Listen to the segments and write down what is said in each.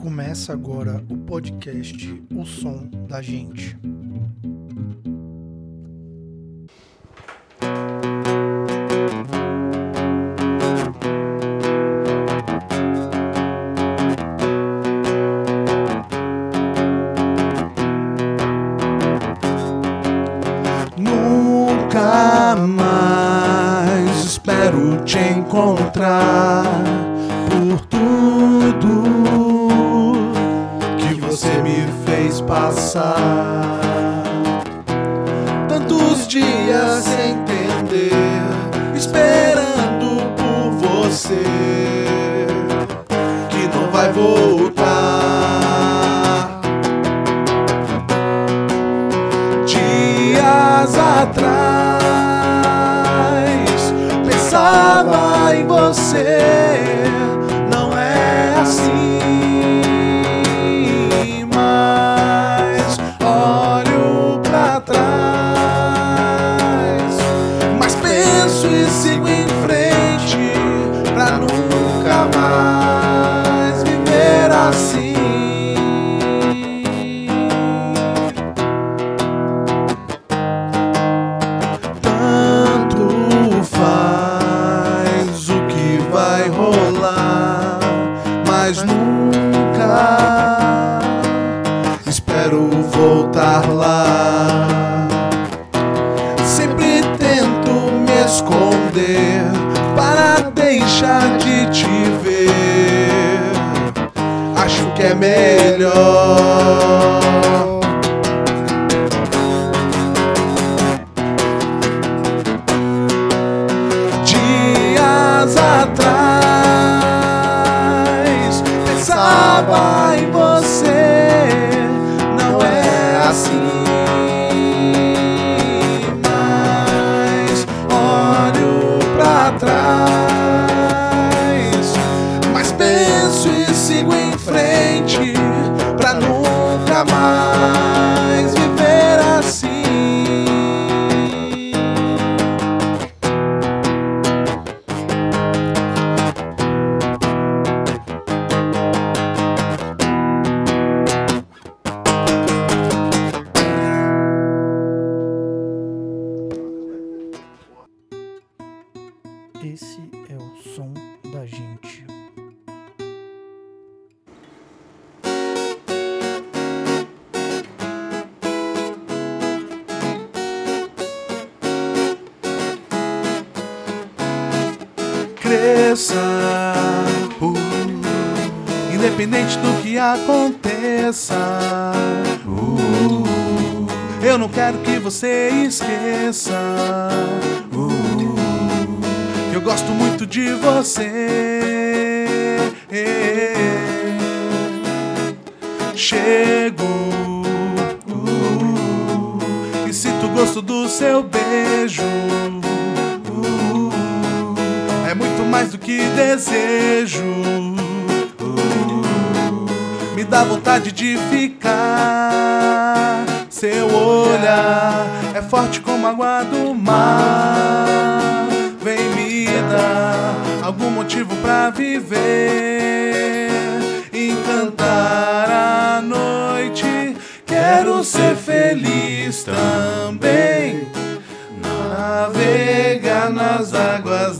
Começa agora o podcast O Som da Gente. Nunca mais espero te encontrar passar. Tantos dias deixar de te ver. Acho que é melhor. Cresça, uh, independente do que aconteça. uh, eu não quero que você esqueça. uh, que eu gosto muito de você. Chego uh, e sinto o gosto do seu beijo. Mais do que desejo. Uh, me dá vontade de ficar. Seu olhar é forte como a água do mar. Vem me dar algum motivo pra viver. Encantar a noite. Quero ser feliz também navegar nas águas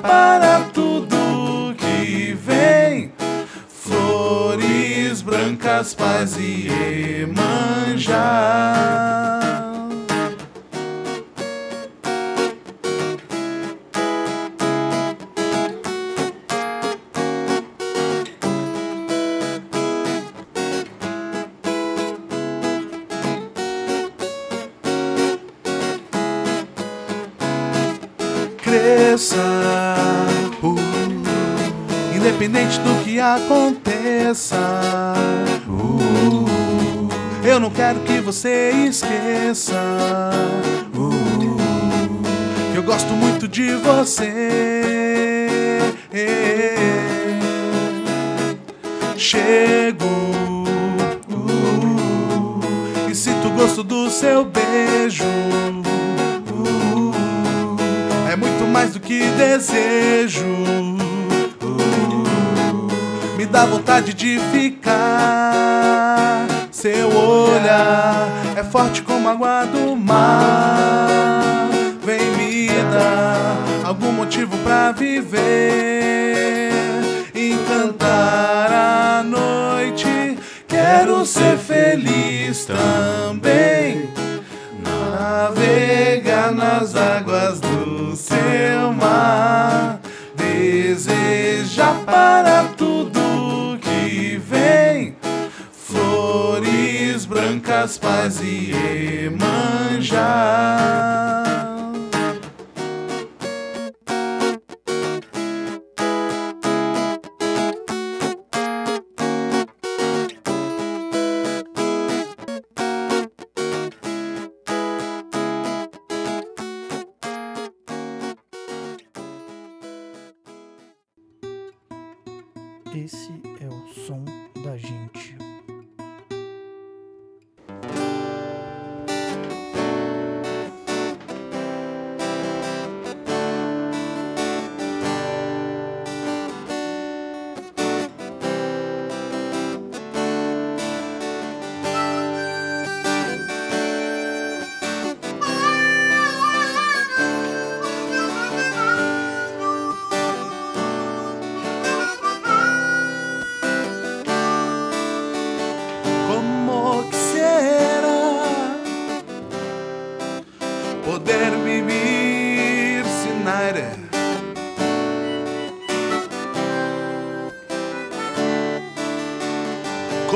para tudo que vem, flores brancas, paz e emanjar. Cresça, uh, independente do que aconteça. uh, eu não quero que você esqueça. uh, eu gosto muito de você. Chego uh, e sinto o gosto do seu beijo. Que desejo. me dá vontade de ficar. Seu olhar é forte como a água do mar. Vem me dar algum motivo pra viver, encantar a noite. Quero ser feliz também. Navegar nas águas do seu mar, desejar para tudo que vem flores brancas, paz e Emanjá. Esse é o som da gente.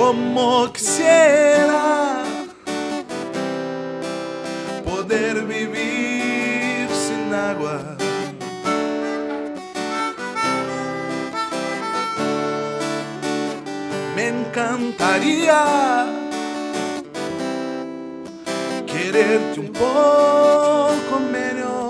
Como quisiera poder vivir sin agua. me encantaría quererte un poco menos.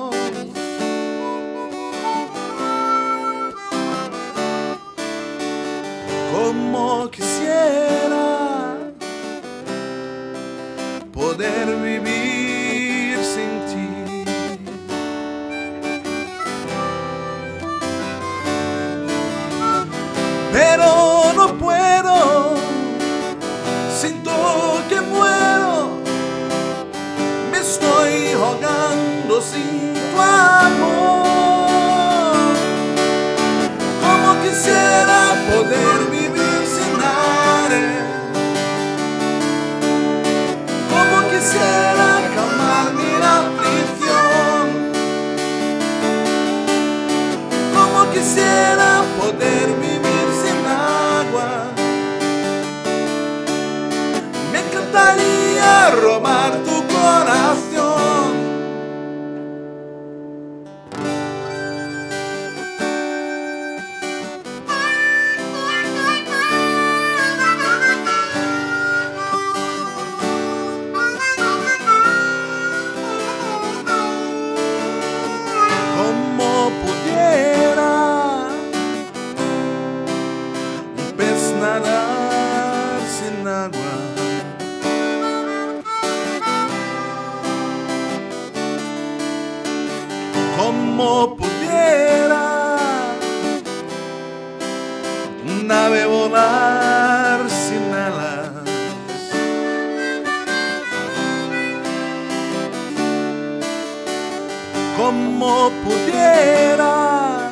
Como pudiera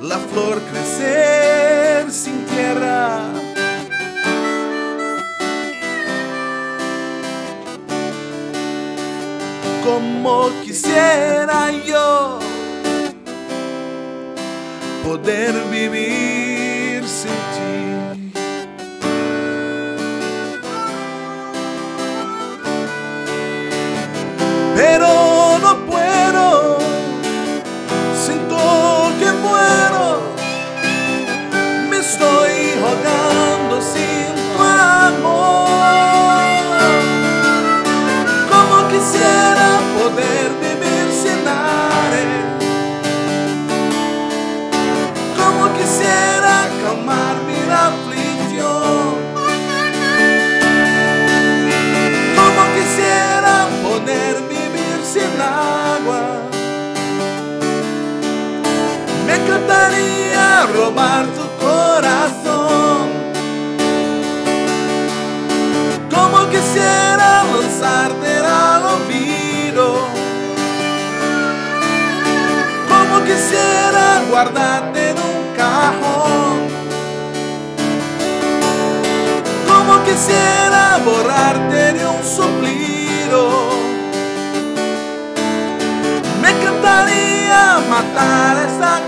la flor crecer sin tierra. Como quisiera yo poder vivir sin ti. Pero lo quisiera guardarte en un cajón. Como quisiera borrarte de un suplido. Me encantaría matar a esa